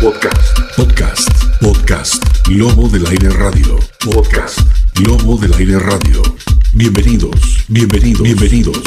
Podcast. Podcast. Podcast. Lobo del Aire Radio. Podcast. Lobo del Aire Radio. Bienvenidos. Bienvenidos. Bienvenidos.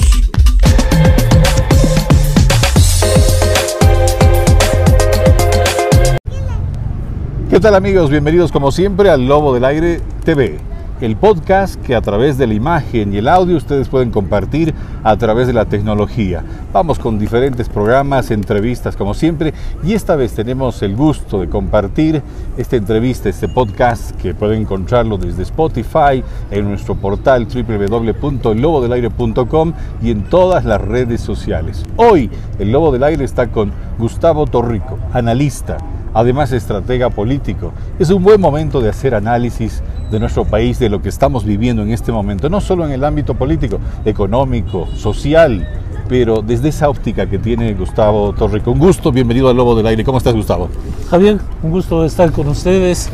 ¿Qué tal amigos? Bienvenidos como siempre al Lobo del Aire TV, el podcast que a través de la imagen y el audio ustedes pueden compartir a través de la tecnología. Vamos con diferentes programas, entrevistas como siempre y esta vez tenemos el gusto de compartir esta entrevista, este podcast que pueden encontrarlo desde Spotify, en nuestro portal www.lobodelaire.com y en todas las redes sociales. Hoy el Lobo del Aire está con Gustavo Torrico, analista además estratega político. Es un buen momento de hacer análisis de nuestro país, de lo que estamos viviendo en este momento, no solo en el ámbito político, económico, social, pero desde esa óptica que tiene Gustavo Torrico. Un gusto, bienvenido al Lobo del Aire. ¿Cómo estás, Gustavo? Javier, un gusto estar con ustedes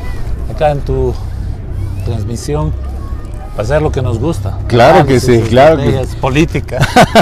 acá en tu transmisión hacer lo que nos gusta. Claro que sí, claro que Es política.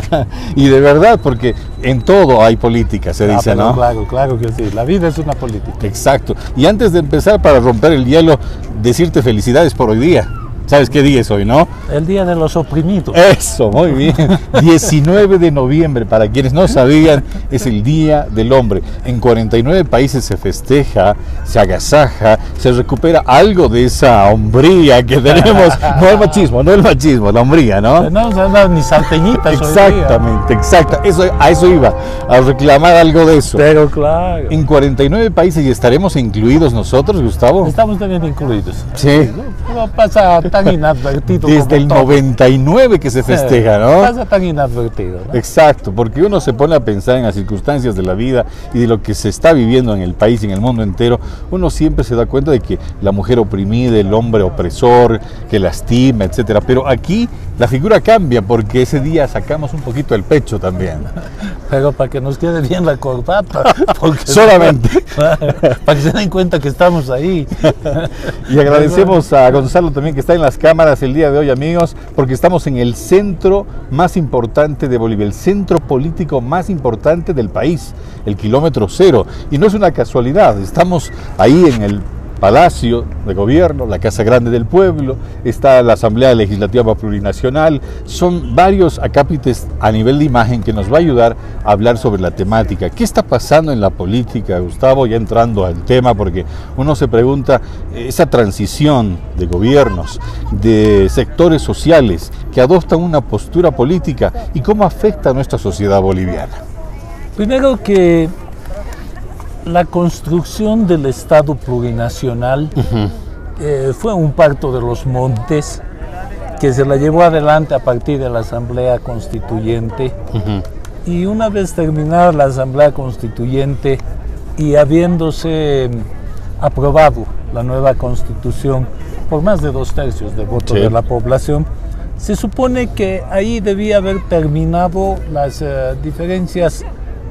y de verdad, porque en todo hay política, se Ah, dice, ¿no? Claro, claro que sí. La vida es una política. Exacto. Y antes de empezar, para romper el hielo, decirte felicidades por hoy día. ¿Sabes qué día es hoy, no? El día de los oprimidos. Eso, muy bien. 19 de noviembre, para quienes no sabían, es el Día del Hombre. En 49 países se festeja, se agasaja, se recupera algo de esa hombría que tenemos. No el machismo, no el machismo, la hombría, ¿no? No dado ni salteñitas. Exactamente, exacto. Eso, a eso iba, a reclamar algo de eso. Pero claro. En 49 países y estaremos incluidos nosotros, Gustavo. Estamos también incluidos. Sí. No, no pasa tan inadvertido. Desde el como todo. 99 que se festeja, ¿no? Pasa tan inadvertido. ¿no? Exacto, porque uno se pone a pensar en las circunstancias de la vida y de lo que se está viviendo en el país y en el mundo entero, uno siempre se da cuenta de que la mujer oprimida, el hombre opresor, que lastima, etcétera. Pero aquí la figura cambia porque ese día sacamos un poquito el pecho también. Pero para que nos quede bien la corbata. porque- Solamente. para que se den cuenta que estamos ahí. Y agradecemos a Gonzalo también que está en las cámaras el día de hoy, amigos, porque estamos en el centro más importante de Bolivia, el centro político más importante del país, el kilómetro cero. Y no es una casualidad, estamos ahí en el Palacio de Gobierno, la Casa Grande del Pueblo, está la Asamblea Legislativa Plurinacional, son varios acápites a nivel de imagen que nos va a ayudar a hablar sobre la temática. ¿Qué está pasando en la política, Gustavo? Ya entrando al tema, porque uno se pregunta, eh, esa transición de gobiernos, de sectores sociales que adoptan una postura política y cómo afecta a nuestra sociedad boliviana. Primero que la construcción del Estado plurinacional eh, fue un pacto de los montes que se la llevó adelante a partir de la Asamblea Constituyente. Y una vez terminada la Asamblea Constituyente y habiéndose mm, aprobado la nueva Constitución por más de dos tercios del voto Sí. de la población, se supone que ahí debía haber terminado las eh, diferencias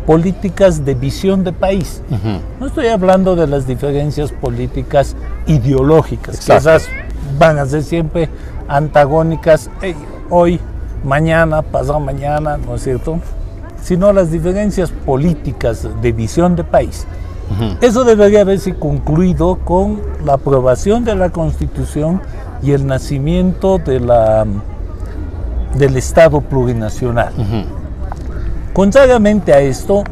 políticas de visión de país. No estoy hablando de las diferencias políticas ideológicas, que esas van a ser siempre antagónicas hoy, mañana, pasado mañana, ¿no es cierto? Sino las diferencias políticas de visión de país. Eso debería haberse concluido con la aprobación de la Constitución y el nacimiento de la, del Estado plurinacional. Contrariamente a esto,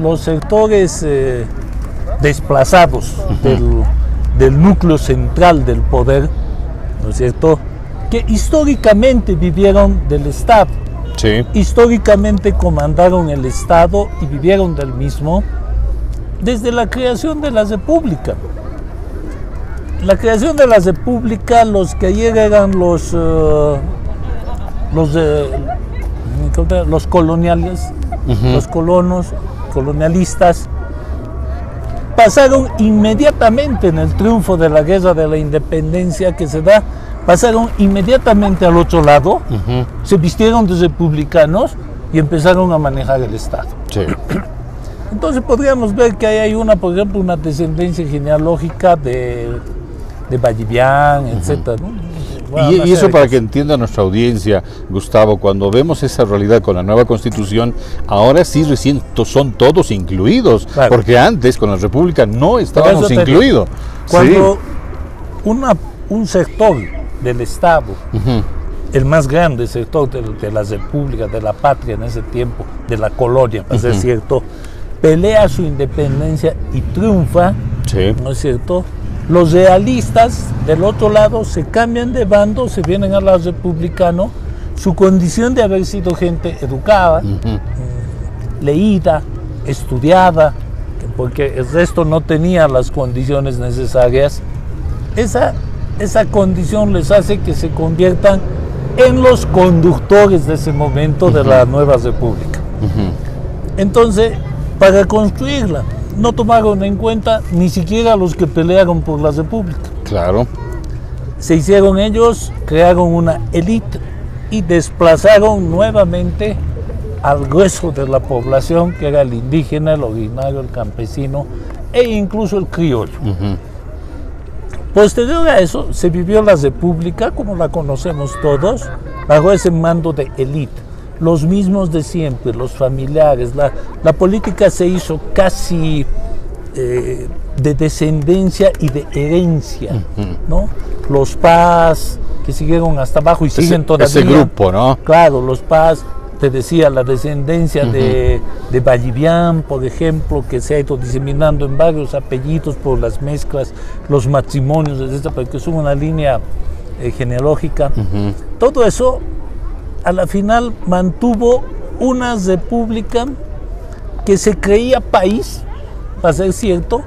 los sectores eh, desplazados del, del núcleo central del poder, ¿no es cierto?, que históricamente vivieron del Estado, Sí. históricamente comandaron el Estado y vivieron del mismo desde la creación de la República. La creación de la República, los que ayer eran los, eh, los, los coloniales, los colonos, colonialistas, pasaron inmediatamente en el triunfo de la guerra de la independencia que se da, pasaron inmediatamente al otro lado, se vistieron de republicanos y empezaron a manejar el Estado. Sí. Entonces podríamos ver que ahí hay una, por ejemplo, una descendencia genealógica de, de Vallivian, etc. ¿no? Bueno, Y, eso para de que entienda nuestra audiencia, Gustavo, cuando vemos esa realidad con la nueva constitución, ahora sí recién son todos incluidos, Claro. porque antes con la República no estábamos incluidos. Cuando una, un sector del Estado, el más grande sector de, de la República, de la patria en ese tiempo, de la colonia, para ser cierto, pelea su independencia y triunfa, Sí. ¿no es cierto? Los realistas del otro lado se cambian de bando, se vienen al lado republicano, su condición de haber sido gente educada, mm, leída, estudiada, que- porque el resto no tenía las condiciones necesarias, esa, esa condición les hace que se conviertan en los conductores de ese momento de la nueva república. Entonces, para construirla, no tomaron en cuenta ni siquiera los que pelearon por la república. Claro. Se hicieron ellos, crearon una élite y desplazaron nuevamente al grueso de la población, que era el indígena, el originario, el campesino e incluso el criollo. Posterior a eso, se vivió la república, como la conocemos todos, bajo ese mando de élite. Los mismos de siempre, los familiares. La, la política se hizo casi eh, de descendencia y de herencia, ¿no? Los Paz, que siguieron hasta abajo y siguen todavía. ese grupo, ¿no? Claro, los Paz, te decía, la descendencia de, de Vallivian, por ejemplo, que se ha ido diseminando en varios apellidos por las mezclas, los matrimonios, etcétera, porque es una línea eh, genealógica. Todo eso, a la final, mantuvo una república que se creía país, para ser cierto,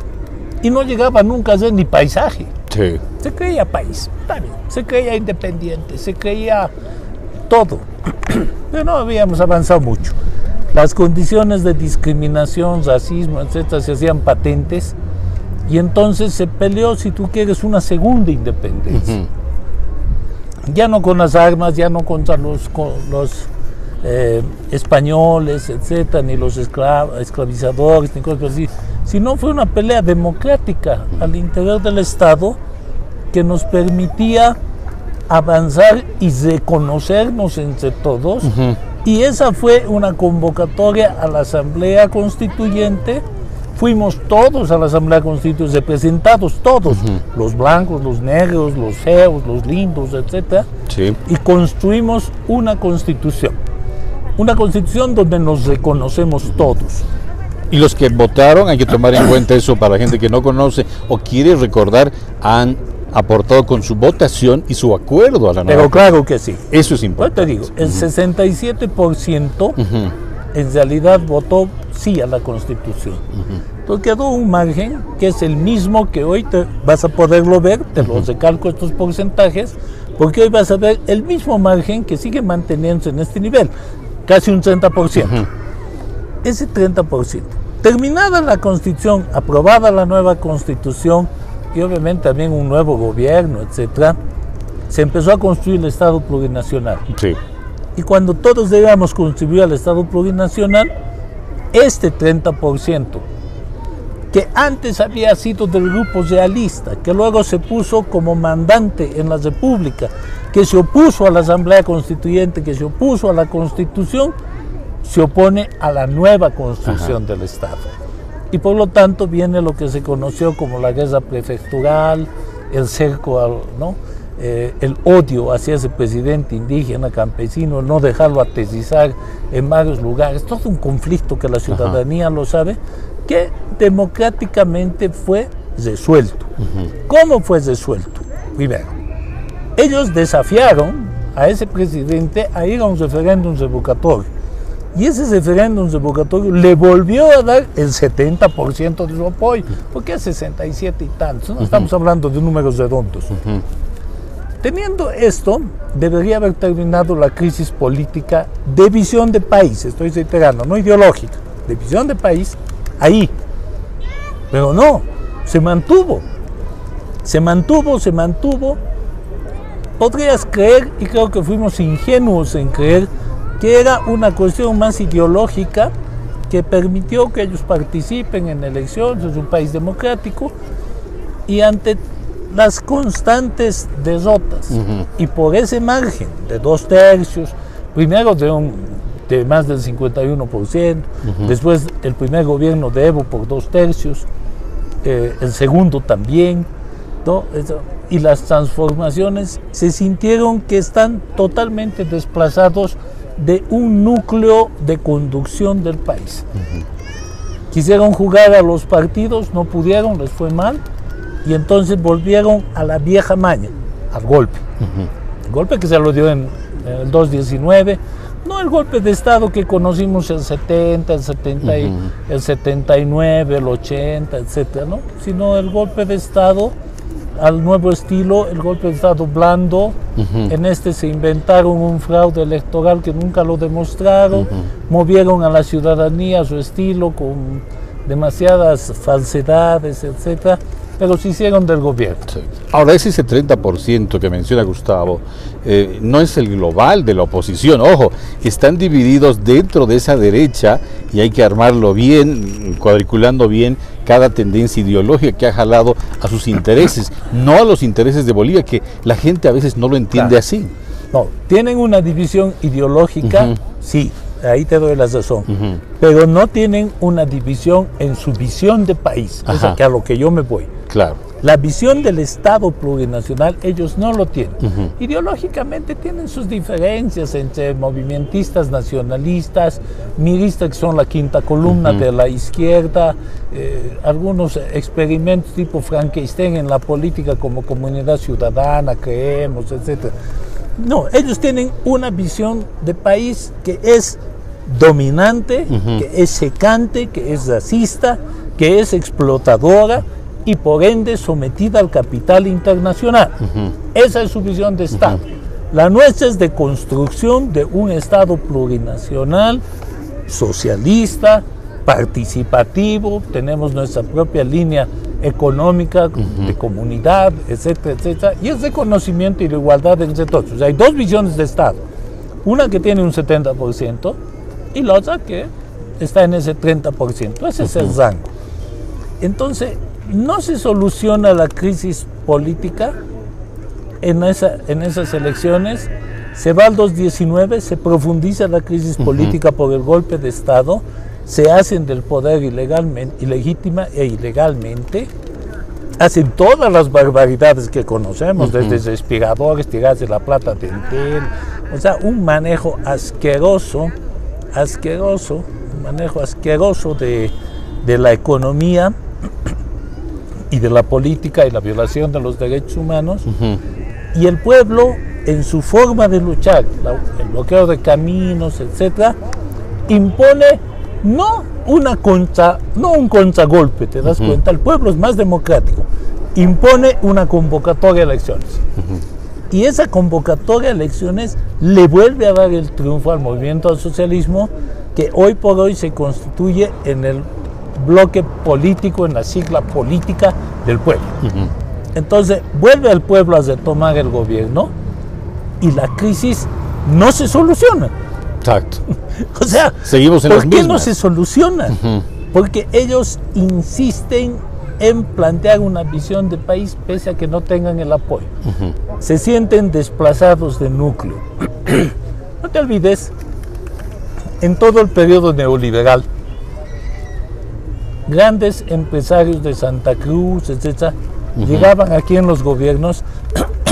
y no llegaba nunca a ser ni paisaje. Sí. Se creía país, está bien. Se creía independiente, se creía todo. Pero no habíamos avanzado mucho. Las condiciones de discriminación, racismo, etcétera, se hacían patentes. Y entonces se peleó, si tú quieres, una segunda independencia. Ya no con las armas, ya no contra los, con los eh, españoles, etcétera, ni los esclav- esclavizadores, ni cosas así, sino fue una pelea democrática al interior del Estado que nos permitía avanzar y reconocernos entre todos. Y esa fue una convocatoria a la Asamblea Constituyente. Fuimos todos a la Asamblea Constituyente, representados todos, los blancos, los negros, los feos, los lindos, etcétera Sí. y construimos una constitución. Una constitución donde nos reconocemos todos. Y los que votaron, hay que tomar en cuenta eso para la gente que no conoce o quiere recordar, han aportado con su votación y su acuerdo a la nueva. Pero claro que sí. Eso es Yo importante. te digo, el 67% en realidad votó sí a la constitución. Entonces quedó un margen que es el mismo que hoy te vas a poderlo ver, te los recalco estos porcentajes, porque hoy vas a ver el mismo margen que sigue manteniéndose en este nivel, casi un 30%. Ese 30%. Terminada la constitución, aprobada la nueva constitución y obviamente también un nuevo gobierno, etcétera, se empezó a construir el Estado plurinacional. Sí. Y cuando todos debíamos contribuir al Estado plurinacional, este 30%, que antes había sido del grupo realista, que luego se puso como mandante en la República, que se opuso a la Asamblea Constituyente, que se opuso a la Constitución, se opone a la nueva constitución del Estado. Y por lo tanto viene lo que se conoció como la guerra prefectural, el cerco, al, ¿no? Eh, el odio hacia ese presidente indígena, campesino, no dejarlo aterrizar en varios lugares, todo un conflicto que la ciudadanía lo sabe, que democráticamente fue resuelto. ¿Cómo fue resuelto? Primero, ellos desafiaron a ese presidente a ir a un referéndum revocatorio. Y ese referéndum revocatorio le volvió a dar el 70% de su apoyo, porque es 67 y tantos, no estamos hablando de números redondos. Teniendo esto, debería haber terminado la crisis política de visión de país, estoy reiterando, no ideológica, de visión de país, ahí. Pero no, se mantuvo. Se mantuvo, se mantuvo. Podrías creer, y creo que fuimos ingenuos en creer, que era una cuestión más ideológica que permitió que ellos participen en elecciones, es un país democrático, y ante las constantes derrotas. Y por ese margen de dos tercios, primero de, un, de más del 51%, después el primer gobierno de Evo por dos tercios, eh, el segundo también, y las transformaciones se sintieron que están totalmente desplazados de un núcleo de conducción del país. Quisieron jugar a los partidos, no pudieron, les fue mal, y entonces volvieron a la vieja maña, al golpe. El golpe que se lo dio en, el 219, no el golpe de Estado que conocimos el 70, el, 70 el 79, el 80, etcétera, ¿no? sino el golpe de Estado al nuevo estilo, el golpe de Estado blando. En este se inventaron un fraude electoral que nunca lo demostraron, movieron a la ciudadanía a su estilo con demasiadas falsedades, etcétera pero se hicieron del gobierno. Ahora, ese 30% que menciona Gustavo eh, no es el global de la oposición. Ojo, están divididos dentro de esa derecha y hay que armarlo bien, cuadriculando bien cada tendencia ideológica que ha jalado a sus intereses, no a los intereses de Bolivia, que la gente a veces no lo entiende así. No, tienen una división ideológica, sí, ahí te doy la razón, pero no tienen una división en su visión de país, es que a lo que yo me voy. Claro. La visión del Estado plurinacional ellos no lo tienen. Ideológicamente tienen sus diferencias entre movimentistas nacionalistas, miristas que son la quinta columna de la izquierda, eh, algunos experimentos tipo Frankenstein en la política como comunidad ciudadana, creemos, etc. No, ellos tienen una visión de país que es dominante, que es secante, que es racista, que es explotadora y por ende sometida al capital internacional. Esa es su visión de Estado. La nuestra es de construcción de un Estado plurinacional, socialista, participativo, tenemos nuestra propia línea económica, de comunidad, etcétera, etcétera, y es de conocimiento y de igualdad entre todos. hay dos visiones de Estado, una que tiene un 70% y la otra que está en ese 30%, ese es el rango. Entonces, no se soluciona la crisis política en, esa, en esas elecciones. Se va al 2019, se profundiza la crisis política por el golpe de Estado, se hacen del poder ilegalmente, ilegítima e ilegalmente, hacen todas las barbaridades que conocemos, desde respiradores, tirarse la plata del TEL, o sea, un manejo asqueroso, asqueroso, un manejo asqueroso de, de la economía y de la política y la violación de los derechos humanos. Y el pueblo, en su forma de luchar, el bloqueo de caminos, etcétera, impone no una contra, no un contragolpe, te das cuenta, el pueblo es más democrático, impone una convocatoria a elecciones. Y esa convocatoria a elecciones le vuelve a dar el triunfo al movimiento al socialismo que hoy por hoy se constituye en el bloque político, en la sigla política del pueblo. Entonces vuelve al pueblo a retomar el gobierno y la crisis no se soluciona. Exacto. o sea, seguimos en ¿por qué no se soluciona? Porque ellos insisten en plantear una visión de país pese a que no tengan el apoyo. Se sienten desplazados de núcleo. no te olvides, en todo el periodo neoliberal, grandes empresarios de Santa Cruz, etcétera, llegaban aquí en los gobiernos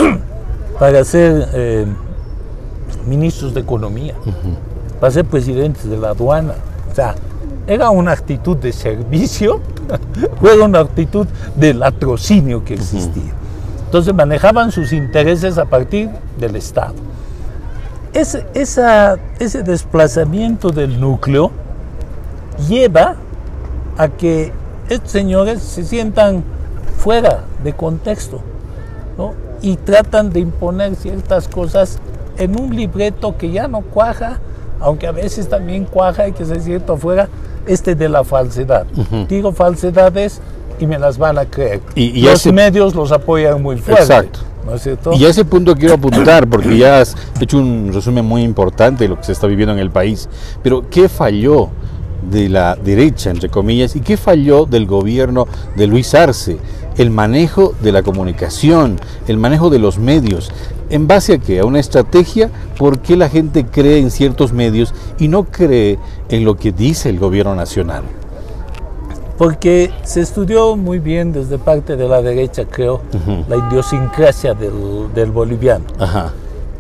para ser eh, ministros de economía, para ser presidentes de la aduana. O sea, era una actitud de servicio, fue una actitud de latrocinio que existía. Entonces manejaban sus intereses a partir del Estado. Ese, ese desplazamiento del núcleo lleva a que estos señores se sientan fuera de contexto y tratan de imponer ciertas cosas en un libreto que ya no cuaja, aunque a veces también cuaja, y que ser cierto, fuera este de la falsedad. Digo falsedades y me las van a creer. Y, los medios los apoyan muy fuerte. Exacto. ¿no es cierto? Y a ese punto quiero apuntar, porque ya has hecho un resumen muy importante de lo que se está viviendo en el país. Pero, ¿qué falló? De la derecha, entre comillas, y qué falló del gobierno de Luis Arce? El manejo de la comunicación, el manejo de los medios. ¿En base a qué? A una estrategia, ¿por qué la gente cree en ciertos medios y no cree en lo que dice el gobierno nacional? Porque se estudió muy bien desde parte de la derecha, creo, la idiosincrasia del, del boliviano. Ajá.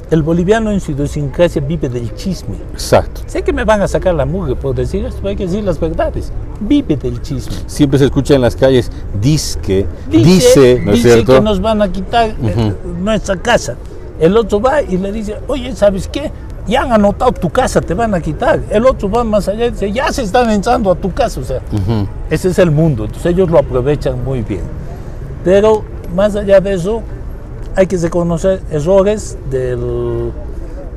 El boliviano en su idiosincrasia vive del chisme. Exacto. Sé que me van a sacar la mugre por decir esto, pero hay que decir las verdades. Vive del chisme. Siempre se escucha en las calles, disque, Dice, dice, ¿no es dice cierto? que nos van a quitar eh, nuestra casa. El otro va y le dice, oye, ¿sabes qué? Ya han anotado tu casa, te van a quitar. El otro va más allá y dice, ya se están entrando a tu casa. O sea, ese es el mundo. Entonces ellos lo aprovechan muy bien. Pero más allá de eso, hay que reconocer errores del,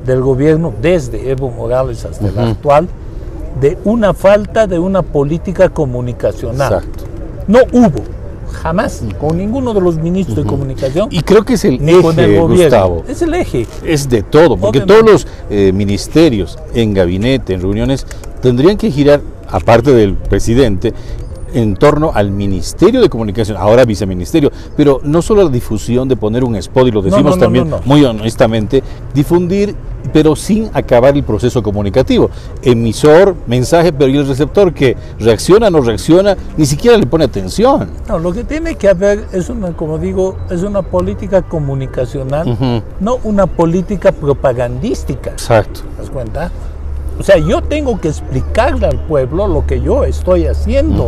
del gobierno desde Evo Morales hasta el actual de una falta de una política comunicacional. Exacto. No hubo, jamás, con ninguno de los ministros de comunicación, Y creo que es el ni con el eje, gobierno. Gustavo. Es el eje. Es de todo, porque Obviamente. todos los eh, ministerios en gabinete, en reuniones, tendrían que girar, aparte del presidente, en torno al Ministerio de Comunicación, ahora viceministerio, pero no solo la difusión de poner un spot, y lo decimos no, no, también no, muy honestamente, difundir, pero sin acabar el proceso comunicativo. Emisor, mensaje, pero ¿y el receptor que reacciona, no reacciona? Ni siquiera le pone atención. No, lo que tiene que haber es una, como digo, es una política comunicacional, no una política propagandística. Exacto. ¿Te das cuenta? O sea, yo tengo que explicarle al pueblo lo que yo estoy haciendo.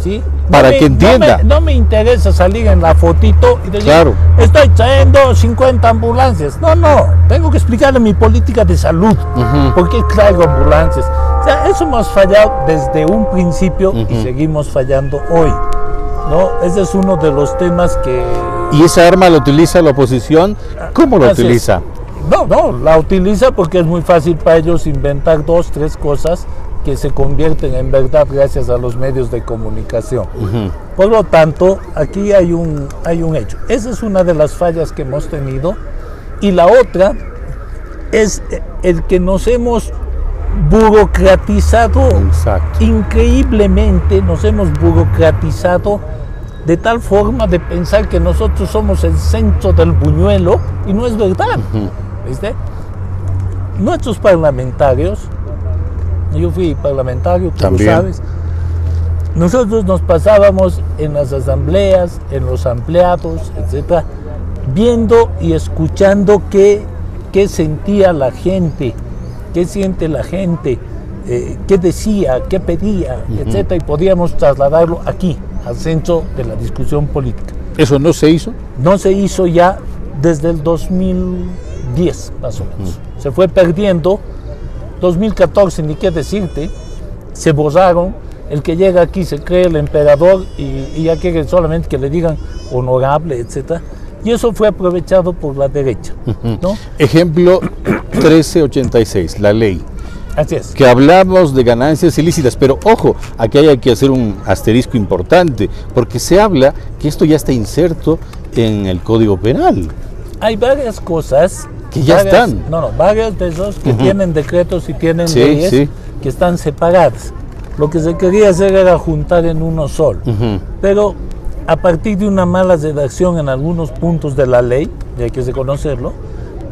¿sí? Para me- que entienda. No me, no me interesa salir en la fotito y decir, Claro. estoy trayendo 50 ambulancias. No, no. Tengo que explicarle mi política de salud. ¿Por qué traigo ambulancias? O sea, eso hemos fallado desde un principio y seguimos fallando hoy. ¿no? Ese es uno de los temas que... ¿Y esa arma la utiliza la oposición? ¿Cómo la es. utiliza? No, no, la utiliza porque es muy fácil para ellos inventar dos, tres cosas que se convierten en verdad gracias a los medios de comunicación. Por lo tanto, aquí hay un, hay un hecho. Esa es una de las fallas que hemos tenido. Y la otra es el que nos hemos burocratizado Exacto. increíblemente, nos hemos burocratizado de tal forma de pensar que nosotros somos el centro del buñuelo y no es verdad. ¿Viste? Nuestros parlamentarios, yo fui parlamentario, tú También. lo sabes, nosotros nos pasábamos en las asambleas, en los ampliados, etcétera, viendo y escuchando qué, qué sentía la gente, qué siente la gente, eh, qué decía, qué pedía, etcétera, y podíamos trasladarlo aquí, al centro de la discusión política. ¿Eso no se hizo? No se hizo ya desde el 2010, más o menos. Se fue perdiendo. 2014, ni qué decirte, se borraron. El que llega aquí se cree el emperador y, y ya quiere solamente que le digan honorable, etc. Y eso fue aprovechado por la derecha. ¿no? Ejemplo 1386, la ley. Así es. Que hablamos de ganancias ilícitas, pero ojo, aquí hay que hacer un asterisco importante, porque se habla que esto ya está inserto en el Código Penal. Hay varias cosas. Que ya varias- están. No, no, varias de esos que Ujú. tienen decretos y tienen Sí, leyes sí. que están separadas. Lo que se quería hacer era juntar en uno solo. Ujú. Pero a partir de una mala redacción en algunos puntos de la ley, y hay que reconocerlo,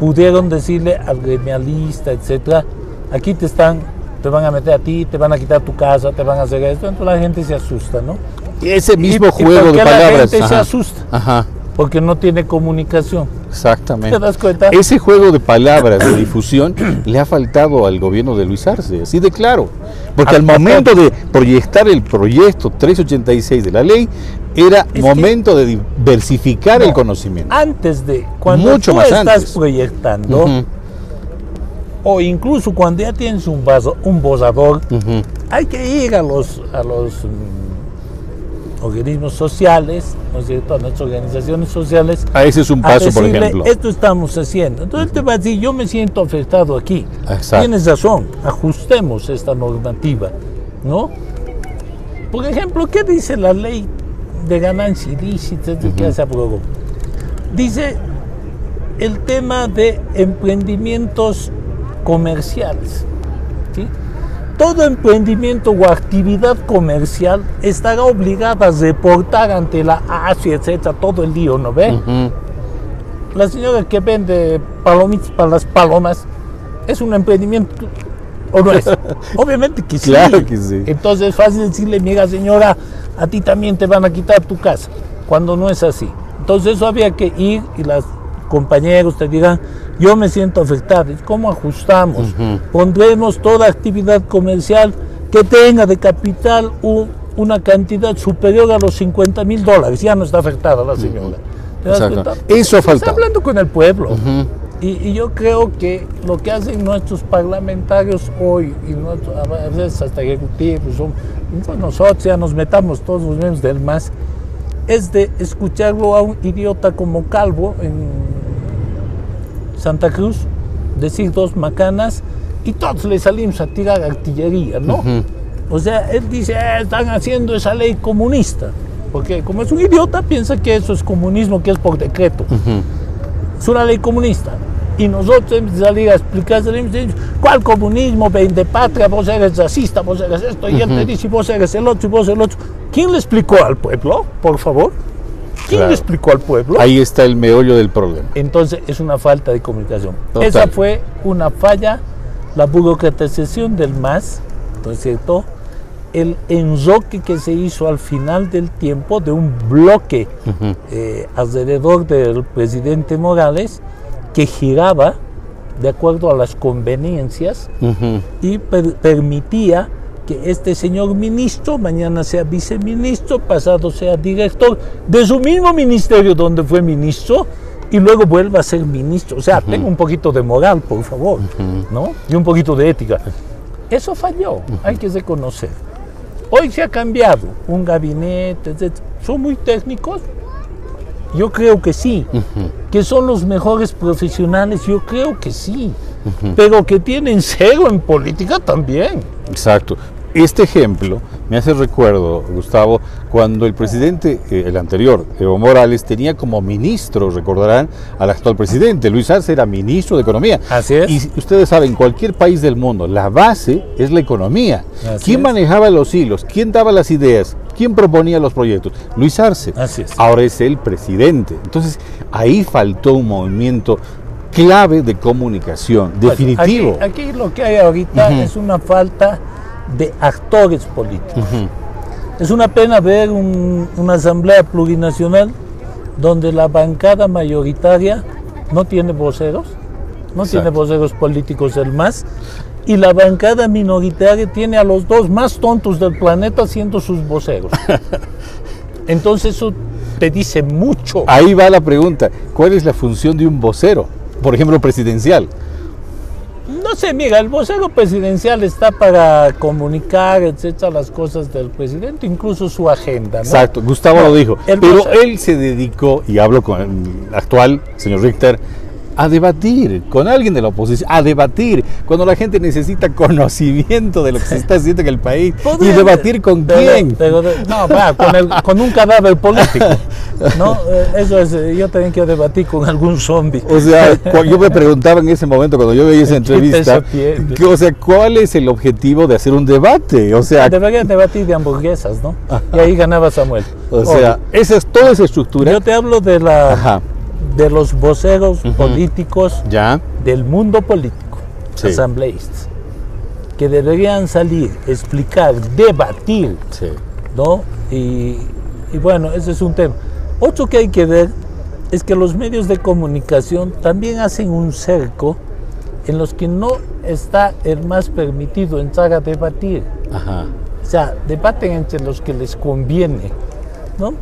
pudieron decirle al gremialista, etcétera, aquí te están, te van a meter a ti, te van a quitar tu casa, te van a hacer esto, entonces la gente se asusta, ¿no? Y ese mismo ¿Y- y juego por de qué la palabras. gente se ajá, asusta? Ajá, Porque no tiene comunicación. exactamente. ¿Te das cuenta? Ese juego de palabras de difusión le ha faltado al gobierno de Luis Arce, así de claro. Porque al a momento de proyectar el proyecto 386 de la ley, era Es que- momento de diversificar el No. conocimiento. Antes de, cuando Mucho tú más estás antes. proyectando, Ujú, o incluso cuando ya tienes un, vaso, un borrador, ujú. hay que ir a los, a los organismos sociales, ¿no es cierto? A nuestras organizaciones sociales. Ah, ese es un a paso, por ejemplo. Esto estamos haciendo. Entonces él te va a decir, yo me siento afectado aquí. Exacto. Tienes razón, ajustemos esta normativa, ¿no? Por ejemplo, ¿qué dice la ley de ganancia ilícita que se aprobó? Dice el tema de emprendimientos comerciales. ¿sí? Todo emprendimiento o actividad comercial estará obligada a reportar ante la ASI, etcétera, todo el día, ¿no ve? La señora que vende palomitas para las palomas es un emprendimiento. ¿O no es? Obviamente que sí. Claro que sí. Entonces es fácil decirle, mira señora, a ti también te van a quitar tu casa, cuando no es así. Entonces eso había que ir y las compañeros te dirán, yo me siento afectado. ¿Cómo ajustamos? Pondremos toda actividad comercial que tenga de capital un- una cantidad superior a los 50 mil dólares. Ya no está afectada la señora. Eso ha Está hablando con el pueblo. y, y yo creo que lo que hacen nuestros parlamentarios hoy, y nuestros- a veces hasta ejecutivos, son, pues nosotros ya nos metamos todos los miembros del MAS, es de escucharlo a un idiota como Calvo en Santa Cruz decir dos macanas y todos le salimos a tirar artillería, ¿no? O sea, él dice, "Ah, están haciendo esa ley comunista, porque como es un idiota piensa que eso es comunismo, que es por decreto. Es una ley comunista. Y nosotros hemos de salir a explicar, ¿cuál comunismo? Vende patria, vos eres racista, vos eres esto, y él te dice, vos eres el otro, y vos el otro. ¿Quién le explicó al pueblo, por favor? ¿Quién Claro. le explicó al pueblo? Ahí está el meollo del problema. Entonces es una falta de comunicación. Total. Esa fue una falla, la burocratización del MAS, ¿no es cierto? El enroque que se hizo al final del tiempo de un bloque eh, alrededor del presidente Morales que giraba de acuerdo a las conveniencias y per- permitía que este señor ministro mañana sea viceministro, pasado sea director de su mismo ministerio donde fue ministro y luego vuelva a ser ministro. O sea, tenga un poquito de moral, por favor, ¿no? Y un poquito de ética. Eso falló, hay que reconocer. Hoy se ha cambiado un gabinete, etc. ¿Son muy técnicos? Yo creo que sí. ¿Que son los mejores profesionales? Yo creo que sí. Pero que tienen cero en política también. Exacto. Este ejemplo me hace recuerdo, Gustavo, cuando el presidente, eh, el anterior, Evo Morales, tenía como ministro, recordarán, al actual presidente. Luis Arce era ministro de Economía. Así es. Y ustedes saben, cualquier país del mundo, la base es la economía. Así ¿Quién es. manejaba los hilos? ¿Quién daba las ideas? ¿Quién proponía los proyectos? Luis Arce. Así es. Ahora es el presidente. Entonces, ahí faltó un movimiento clave de comunicación, Bueno, definitivo. Aquí, aquí lo que hay ahorita es una falta de actores políticos. Es una pena ver un- una asamblea plurinacional donde la bancada mayoritaria no tiene voceros, no tiene voceros políticos del MAS, y la bancada minoritaria tiene a los dos más tontos del planeta siendo sus voceros. Entonces eso te dice mucho. Ahí va la pregunta, ¿cuál es la función de un vocero? Por ejemplo, presidencial. No sé, mira, el vocero presidencial está para comunicar, etcétera, las cosas del presidente, incluso su agenda, ¿no? Exacto, Gustavo No, lo dijo. Pero vocero- él se dedicó, y hablo con el actual señor Richter, a debatir con alguien de la oposición, a debatir cuando la gente necesita conocimiento de lo que se está haciendo en el país y debatir con quién. pero no, va, con, el- con un cadáver político. ¿no? Eh, Eso es, eh, yo también quiero debatir con algún zombie. O sea, yo me preguntaba en ese momento cuando yo veía esa entrevista, que, o sea, ¿cuál es el objetivo de hacer un debate? O sea, Deberían debatir de hamburguesas, ¿no? Y ahí ganaba Samuel. o sea, esa es toda esa estructura. yo te hablo de la Ajá, de los voceros políticos ya. del mundo político, Sí. asambleístas, que deberían salir, explicar, debatir, Sí. ¿no? Y, y bueno, ese es un tema. Otro que hay que ver es que los medios de comunicación también hacen un cerco en los que no está el más permitido entrar a debatir. Ajá. O sea, debaten entre los que les conviene, ¿no?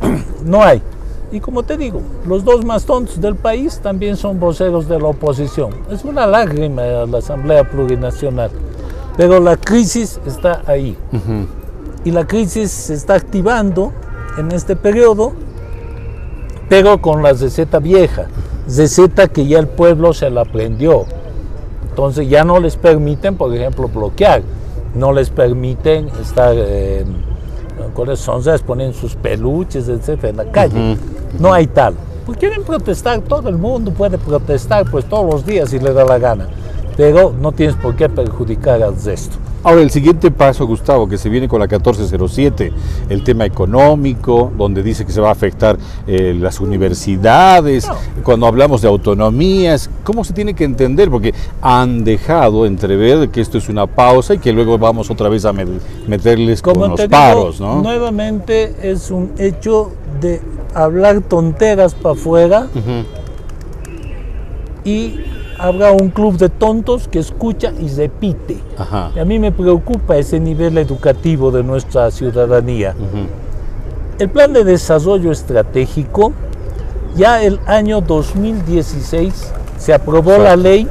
No hay. Y como te digo, los dos más tontos del país también son voceros de la oposición. Es una lágrima a la Asamblea Plurinacional. Pero la crisis está ahí. Y la crisis se está activando en este periodo, pero con la receta vieja. Receta que ya el pueblo se la aprendió. Entonces ya no les permiten, por ejemplo, bloquear. No les permiten estar eh, con esos sonzas, ponen sus peluches, etcétera, en la calle. No hay tal. Pues quieren protestar, todo el mundo puede protestar pues todos los días si le da la gana. Pero no tienes por qué perjudicar al resto. Ahora, el siguiente paso, Gustavo, que se viene con la 1407, el tema económico, donde dice que se va a afectar eh, las universidades, cuando hablamos de autonomías, ¿cómo se tiene que entender? Porque han dejado entrever que esto es una pausa y que luego vamos otra vez a meterles Como con los digo, paros, ¿no? Nuevamente es un hecho de hablar tonteras para afuera y habrá un club de tontos que escucha y repite. Ajá. Y a mí me preocupa ese nivel educativo de nuestra ciudadanía. El plan de desarrollo estratégico, ya el año 2016 se aprobó la ley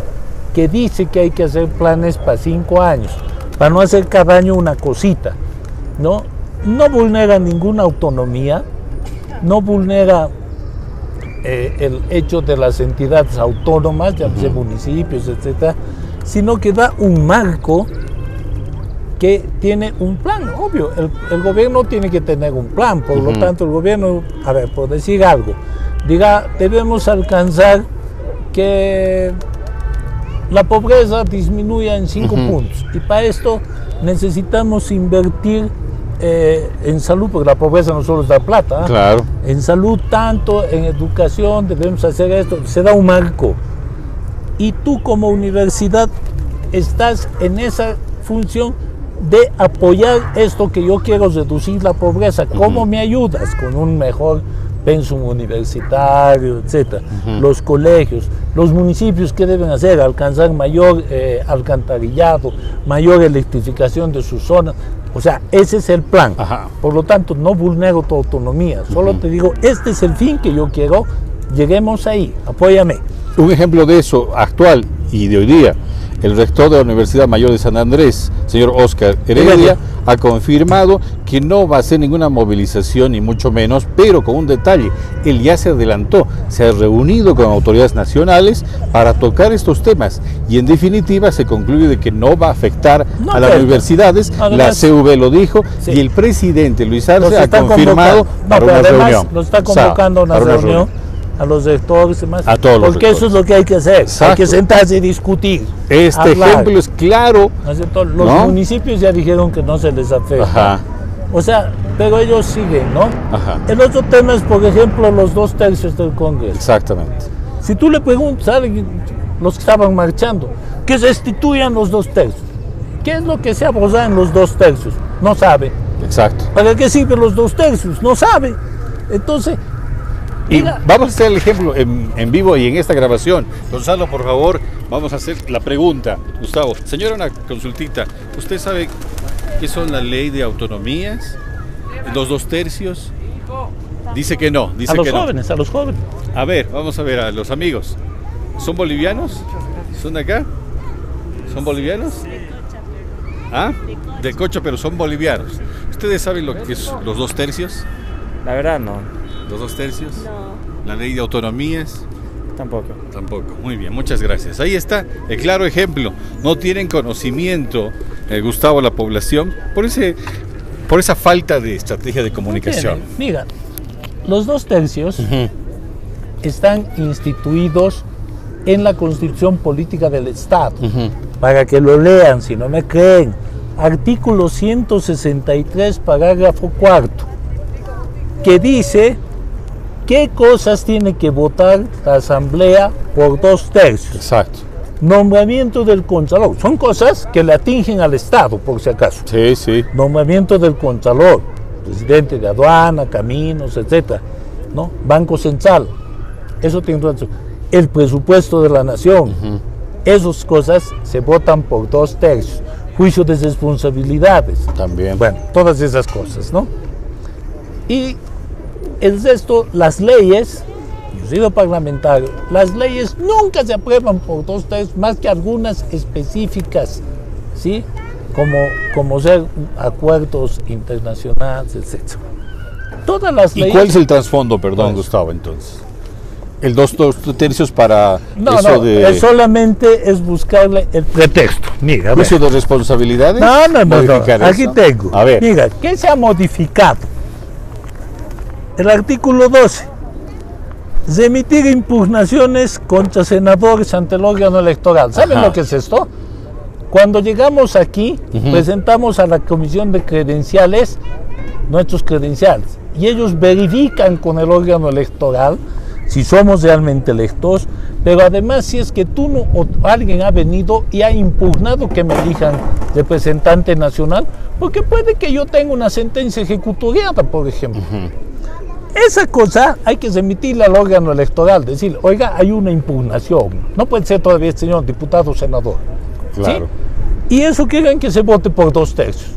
que dice que hay que hacer planes para cinco años, para no hacer cada año una cosita. ¿no? no vulnera ninguna autonomía, no vulnera eh, el hecho de las entidades autónomas, ya sea municipios, etcétera, sino que da un marco que tiene un plan, obvio, el, el gobierno tiene que tener un plan, por lo tanto el gobierno, a ver, por decir algo, diga, debemos alcanzar que la pobreza disminuya en cinco puntos y para esto necesitamos invertir eh, en salud, porque la pobreza no solo es dar plata, ¿ah? Claro. en salud tanto, en educación, debemos hacer esto, se da un marco. Y tú como universidad estás en esa función de apoyar esto que yo quiero, reducir la pobreza. ¿Cómo me ayudas? Con un mejor pensum universitario, etcétera. Los colegios, los municipios, ¿qué deben hacer? Alcanzar mayor eh, alcantarillado, mayor electrificación de sus zonas. O sea, ese es el plan. Ajá. Por lo tanto, no vulnero tu autonomía. Solo te digo, este es el fin que yo quiero. Lleguemos ahí. Apóyame. Un ejemplo de eso actual y de hoy día, el rector de la Universidad Mayor de San Andrés, señor Oscar Heredia, Heredia. Ha confirmado que no va a hacer ninguna movilización, ni mucho menos, pero con un detalle, él ya se adelantó, se ha reunido con autoridades nacionales para tocar estos temas y en definitiva se concluye de que no va a afectar No a las universidades, la CV lo dijo Sí. y el presidente Luis Arce ha confirmado. No, para una además reunión. Lo está O sea, convocando a una para una reunión a los rectores y demás. A todos los Porque eso es lo que hay que hacer. Hay Exacto. que sentarse y discutir. Este hablar. ejemplo es claro. Los ¿No? municipios ya dijeron que no se les afecta. Ajá, O sea, pero ellos siguen, ¿no? ajá, El otro tema es, por ejemplo, los dos tercios del Congreso. exactamente. Si tú le preguntas a los que estaban marchando, que se destituyan los dos tercios. ¿Qué es lo que se aborda en los dos tercios? No sabe. Exacto. ¿Para qué sirven los dos tercios? No sabe. Entonces, Y vamos a hacer el ejemplo en, en vivo y en esta grabación. Gonzalo, por favor, vamos a hacer la pregunta. Gustavo, señora, una consultita. ¿Usted sabe qué son la ley de autonomías? ¿Los dos tercios? Dice que no, dice a los que no. jóvenes, a los jóvenes. A ver, vamos a ver a los amigos. ¿Son bolivianos? ¿Son de acá? ¿Son bolivianos? ¿Ah? De Cocha, pero son bolivianos. ¿Ustedes saben lo que es los dos tercios? La verdad no, ¿Los dos tercios? La ley de autonomías. tampoco. Tampoco. Muy bien, muchas gracias. Ahí está el claro ejemplo. No tienen conocimiento, eh, Gustavo, la población, por, ese, por esa falta de estrategia de comunicación. Mira, los dos tercios están instituidos en la Constitución Política del Estado. Para que lo lean, si no me creen. Artículo 163, parágrafo cuarto, que dice qué cosas tiene que votar la Asamblea por dos tercios. Exacto. Nombramiento del Contralor. Son cosas que le atingen al Estado, por si acaso. Sí, sí. Nombramiento del Contralor, presidente de aduana, caminos, etcétera, ¿no? Banco Central. Eso tiene razón. El presupuesto de la nación. Esas cosas se votan por dos tercios. Juicio de responsabilidades. También. Bueno, todas esas cosas, ¿no? Y el resto, las leyes, yo he sido parlamentario, las leyes nunca se aprueban por dos tercios, más que algunas específicas, ¿sí? Como, como ser acuerdos internacionales, etc. Todas las ¿Y leyes... cuál es el trasfondo, perdón, Pues- Gustavo, entonces? El dos, dos tercios para No, eso no, de es solamente es buscarle el pretexto. Mira, a ver. juicio de responsabilidades. No, no, no, no. Aquí eso. tengo. A ver. Mira, ¿qué se ha modificado? El artículo 12. Remitir impugnaciones contra senadores ante el órgano electoral. ¿Saben Ajá. lo que es esto? Cuando llegamos aquí, presentamos a la comisión de credenciales nuestros credenciales y ellos verifican con el órgano electoral si somos realmente electos, pero además si es que tú no, o alguien ha venido y ha impugnado que me elijan representante nacional, porque puede que yo tenga una sentencia ejecutoriada, por ejemplo. Esa cosa hay que remitirla al órgano electoral, decir, oiga, hay una impugnación. No puede ser todavía el señor diputado o senador. ¿sí? Claro. Y eso quieren que se vote por dos tercios.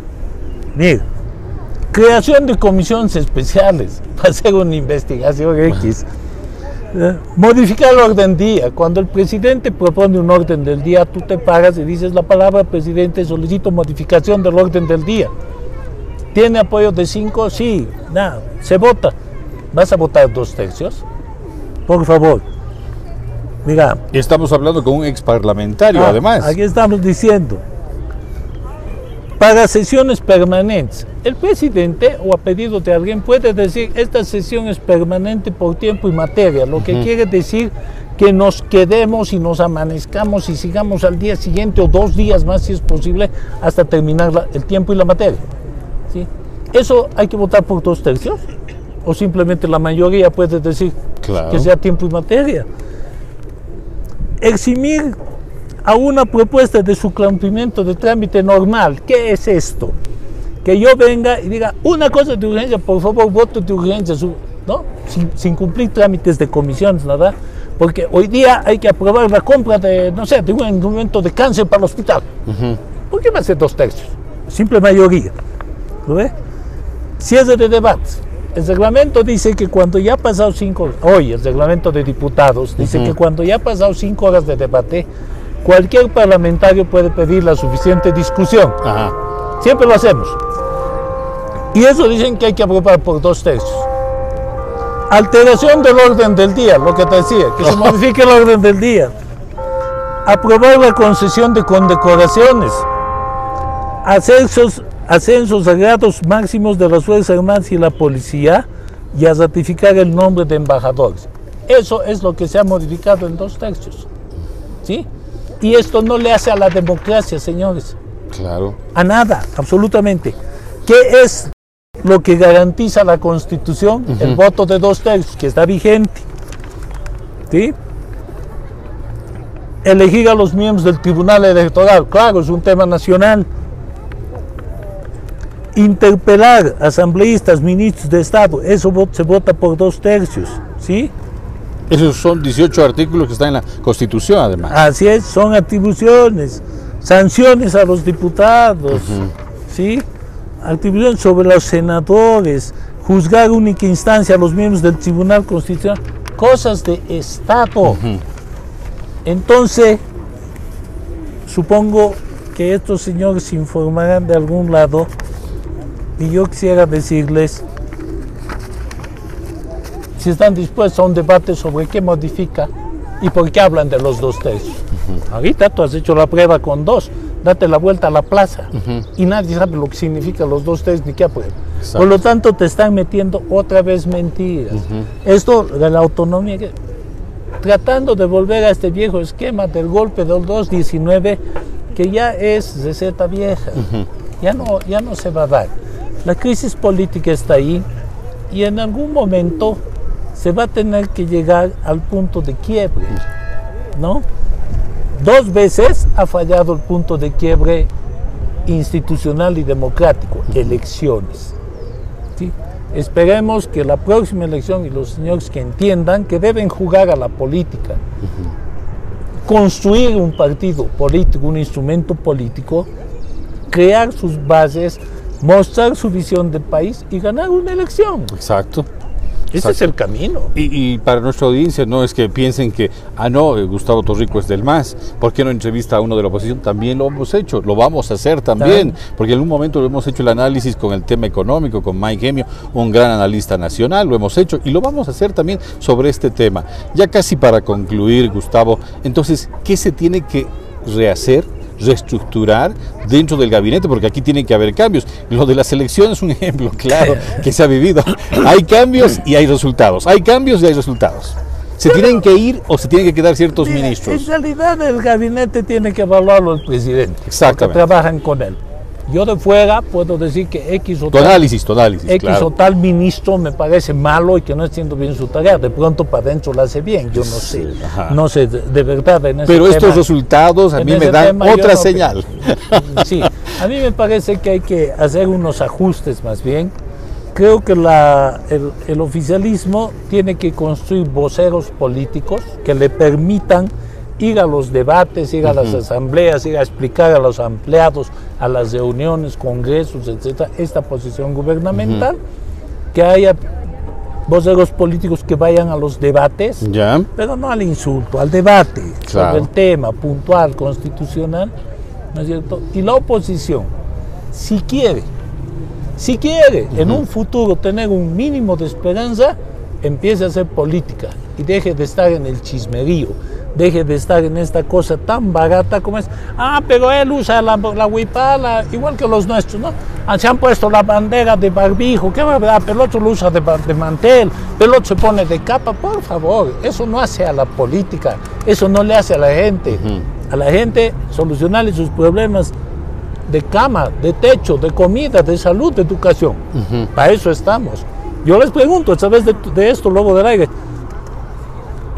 Mira, creación de comisiones especiales para hacer una investigación X. Eh, Modificar el orden del día. Cuando el presidente propone un orden del día, tú te paras y dices la palabra presidente, solicito modificación del orden del día. ¿Tiene apoyo de cinco? Sí, nada, se vota. ¿Vas a votar dos tercios? Por favor. Mira, Y estamos hablando con un ex parlamentario, Ah, además. Aquí estamos diciendo. Para sesiones permanentes, el presidente o a pedido de alguien puede decir esta sesión es permanente por tiempo y materia, lo que quiere decir que nos quedemos y nos amanezcamos y sigamos al día siguiente o dos días más si es posible hasta terminar la- el tiempo y la materia. ¿sí? ¿Eso hay que votar por dos tercios? ¿O simplemente la mayoría puede decir Claro. que sea tiempo y materia? eximir a una propuesta de su cumplimiento de trámite normal. ¿Qué es esto? Que yo venga y diga una cosa de urgencia, por favor, voto de urgencia, ¿no? Sin, sin cumplir trámites de comisiones, nada. Porque hoy día hay que aprobar la compra de, no sé, de un instrumento de cáncer para el hospital. ¿Por qué va a ser dos tercios? Simple mayoría. ¿Lo ve? Cierre de debates. El reglamento dice que cuando ya ha pasado cinco horas, hoy el reglamento de diputados dice que cuando ya ha pasado cinco horas de debate, cualquier parlamentario puede pedir la suficiente discusión. Ajá. Siempre lo hacemos. Y eso dicen que hay que aprobar por dos tercios. Alteración del orden del día, lo que te decía, que se modifique el orden del día. Aprobar la concesión de condecoraciones. Ascensos, ascensos a grados máximos de las Fuerzas Armadas y la Policía y a ratificar el nombre de embajadores. Eso es lo que se ha modificado en dos tercios. ¿Sí? Y esto no le hace a la democracia, señores Claro. a nada, absolutamente. ¿Qué es lo que garantiza la Constitución? El voto de dos tercios, que está vigente. ¿Sí? Elegir a los miembros del Tribunal Electoral, claro, es un tema nacional. Interpelar asambleístas, ministros de Estado, eso se vota por dos tercios. ¿Sí? Esos son 18 artículos que están en la Constitución, además. Así es, son atribuciones, sanciones a los diputados, ¿sí? Atribuciones sobre los senadores, juzgar única instancia a los miembros del Tribunal Constitucional, cosas de Estado. Entonces, supongo que estos señores se informarán de algún lado y yo quisiera decirles si están dispuestos a un debate sobre qué modifica y por qué hablan de los dos tercios. Ahorita tú has hecho la prueba con dos, date la vuelta a la plaza y nadie sabe lo que significa los dos tercios ni qué aprueba. Exacto. Por lo tanto, te están metiendo otra vez mentiras. Esto de la autonomía, tratando de volver a este viejo esquema del golpe del 219, que ya es receta vieja, ya, no, ya no se va a dar. La crisis política está ahí y en algún momento se va a tener que llegar al punto de quiebre, ¿no? Dos veces ha fallado el punto de quiebre institucional y democrático, elecciones. Esperemos que la próxima elección y los señores que entiendan que deben jugar a la política, construir un partido político, un instrumento político, crear sus bases, mostrar su visión del país y ganar una elección. Exacto. Ese es el camino. Y, y para nuestra audiencia no es que piensen que, ah, no, eh, Gustavo Torrico es del MAS, ¿por qué no entrevista a uno de la oposición? También lo hemos hecho, lo vamos a hacer también, porque en un momento lo hemos hecho el análisis con el tema económico, con Mike Gemio, un gran analista nacional, lo hemos hecho y lo vamos a hacer también sobre este tema. Ya casi para concluir, Gustavo, entonces, ¿qué se tiene que rehacer? Reestructurar dentro del gabinete, porque aquí tiene que haber cambios. Lo de las elecciones es un ejemplo claro que se ha vivido. Hay cambios y hay resultados. Hay cambios y hay resultados. ¿Se tienen que ir o se tienen que quedar ciertos ministros? En realidad el gabinete tiene que evaluarlo el presidente. Exactamente. Porque trabajan con él. Yo de fuera puedo decir que X o Tu tal, análisis, tu análisis, X claro. o tal ministro me parece malo y que no está haciendo bien su tarea. De pronto para adentro lo hace bien. Yo no sé. ajá. No sé, de, de verdad. En Pero estos tema- resultados a mí me dan tema otra no- señal. Sí, a mí me parece que hay que hacer unos ajustes más bien. Creo que la- el, el oficialismo tiene que construir voceros políticos que le permitan ir a los debates, ir a las asambleas, ir a explicar a los empleados, a las reuniones, congresos, etcétera, esta posición gubernamental, que haya voceros políticos que vayan a los debates, pero no al insulto, al debate Claro. sobre el tema puntual, constitucional, ¿no es cierto? Y la oposición, si quiere, si quiere en un futuro tener un mínimo de esperanza, empiece a hacer política y deje de estar en el chismerío, deje de estar en esta cosa tan barata como es, ah, pero él usa la, la huipala, igual que los nuestros, ¿no? Ah, se han puesto la bandera de barbijo, qué verdad, pero el otro lo usa de, de mantel, pero el otro se pone de capa, por favor, eso no hace a la política, eso no le hace a la gente. A la gente solucionarle sus problemas de cama, de techo, de comida, de salud, de educación. Para eso estamos. Yo les pregunto, a través de, de esto, luego del aire,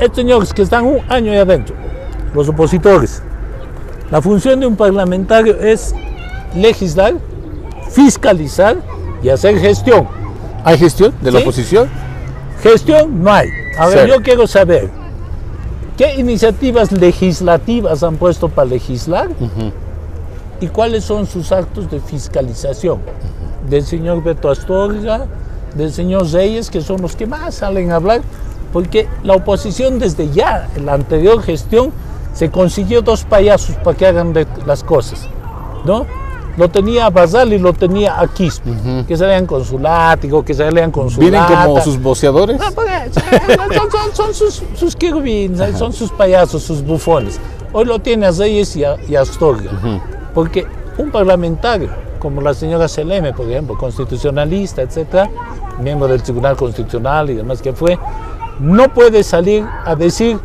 estos señores que están un año ahí adentro, los opositores, la función de un parlamentario es legislar, fiscalizar y hacer gestión. ¿Hay gestión de la ¿Sí? oposición? Gestión no hay. Ahora yo quiero saber, ¿qué iniciativas legislativas han puesto para legislar? ¿Y cuáles son sus actos de fiscalización? Del señor Beto Astorga, del señor Reyes, que son los que más salen a hablar, porque la oposición desde ya, en la anterior gestión, se consiguió dos payasos para que hagan de- las cosas, ¿no? Lo tenía a Basal y lo tenía a Quispe, que salían con su látigo, que salían con su ¿Vienen como sus voceadores? Pues, eh, son, son- son sus, sus querubines, son sus payasos, sus bufones. Hoy lo tiene a Reyes y a, y a Astorga. Porque un parlamentario, como la señora Seleme, por ejemplo, constitucionalista, etcétera, miembro del Tribunal Constitucional y demás que fue, no puede salir a decir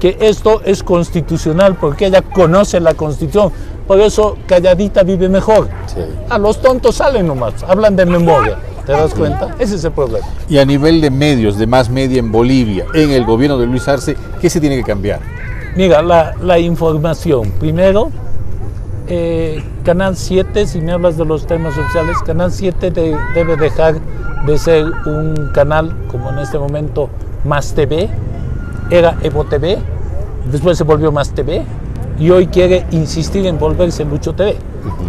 que esto es constitucional porque ella conoce la constitución. Por eso calladita vive mejor. Sí. A los tontos salen nomás, hablan de memoria. ¿Te das cuenta? Ese es el problema. Y a nivel de medios, de más media en Bolivia, en el gobierno de Luis Arce, ¿qué se tiene que cambiar? Mira, la, la información. Primero, eh, Canal 7, si me hablas de los temas oficiales, Canal 7 de- debe dejar de ser un canal como en este momento Más TV, era Evo TV, después se volvió Más TV y hoy quiere insistir en volverse Lucho TV.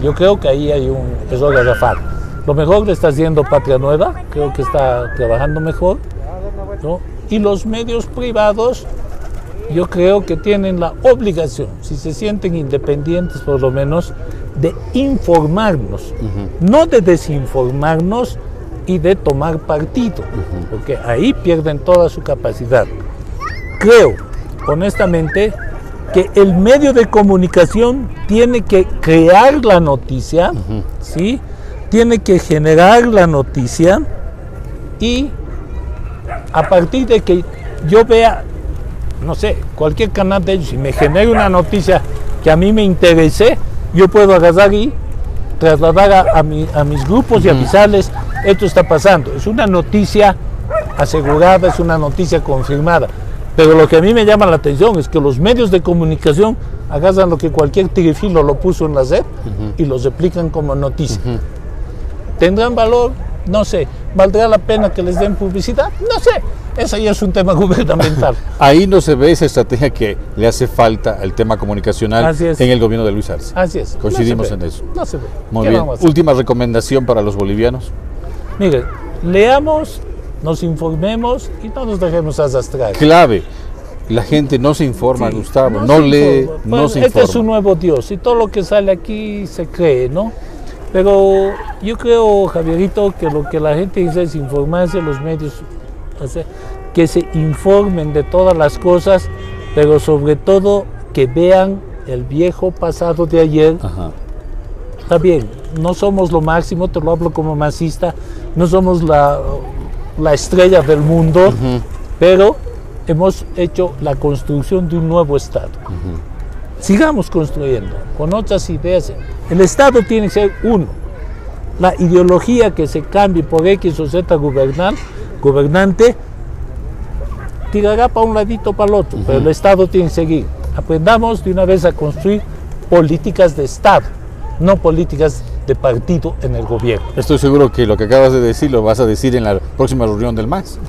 Yo creo que ahí hay un error garrafal. Lo mejor le está haciendo Patria Nueva, creo que está trabajando mejor. ¿no? Y los medios privados yo creo que tienen la obligación, si se sienten independientes por lo menos, de informarnos, no de desinformarnos y de tomar partido, porque ahí pierden toda su capacidad. Creo, honestamente, que el medio de comunicación tiene que crear la noticia, ¿sí? Tiene que generar la noticia y a partir de que yo vea, no sé, cualquier canal de ellos y me genere una noticia que a mí me interese, yo puedo agarrar y trasladar a, a mi- a mis grupos y avisarles, esto está pasando. Es una noticia asegurada, es una noticia confirmada. Pero lo que a mí me llama la atención es que los medios de comunicación agarran lo que cualquier tirifilo lo puso en la red y lo replican como noticia. ¿Tendrán valor? No sé. ¿Valdrá la pena que les den publicidad? No sé. Ese ya es un tema gubernamental. Ahí no se ve esa estrategia que le hace falta al tema comunicacional en el gobierno de Luis Arce. Así es. Coincidimos en eso. No se ve. Muy ¿Qué bien. Última recomendación para los bolivianos. Mire, leamos, nos informemos y no nos dejemos arrastrar. Clave. La gente no se informa, Gustavo. No, se ee informa. no se este informa. es un nuevo Dios y todo lo que sale aquí se cree, ¿no? Pero yo creo, Javierito, que lo que la gente dice es informarse, los medios, que se informen de todas las cosas, pero sobre todo que vean el viejo pasado de ayer. Ajá. Está bien, no somos lo máximo, te lo hablo como masista, no somos la, la estrella del mundo, pero hemos hecho la construcción de un nuevo Estado. Sigamos construyendo con otras ideas. El Estado tiene que ser uno. La ideología que se cambie por X o Z gobernante tirará para un ladito para el otro, pero el Estado tiene que seguir. Aprendamos de una vez a construir políticas de Estado, no políticas de partido en el gobierno. Estoy seguro que lo que acabas de decir lo vas a decir en la próxima reunión del MAS.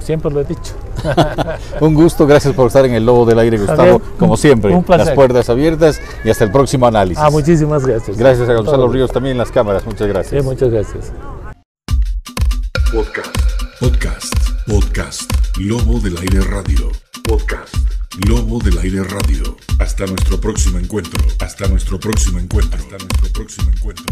Siempre lo he dicho. un gusto, gracias por estar en el Lobo del Aire, Gustavo. Como siempre, un placer. las puertas abiertas y hasta el próximo análisis. Ah, muchísimas gracias. Gracias a Gonzalo Ríos también en las cámaras. Muchas gracias. Sí, muchas gracias. Podcast. Podcast. Podcast. Lobo del Aire Radio. Podcast. Lobo del Aire Radio. Hasta nuestro próximo encuentro. Hasta nuestro próximo encuentro. Hasta nuestro próximo encuentro.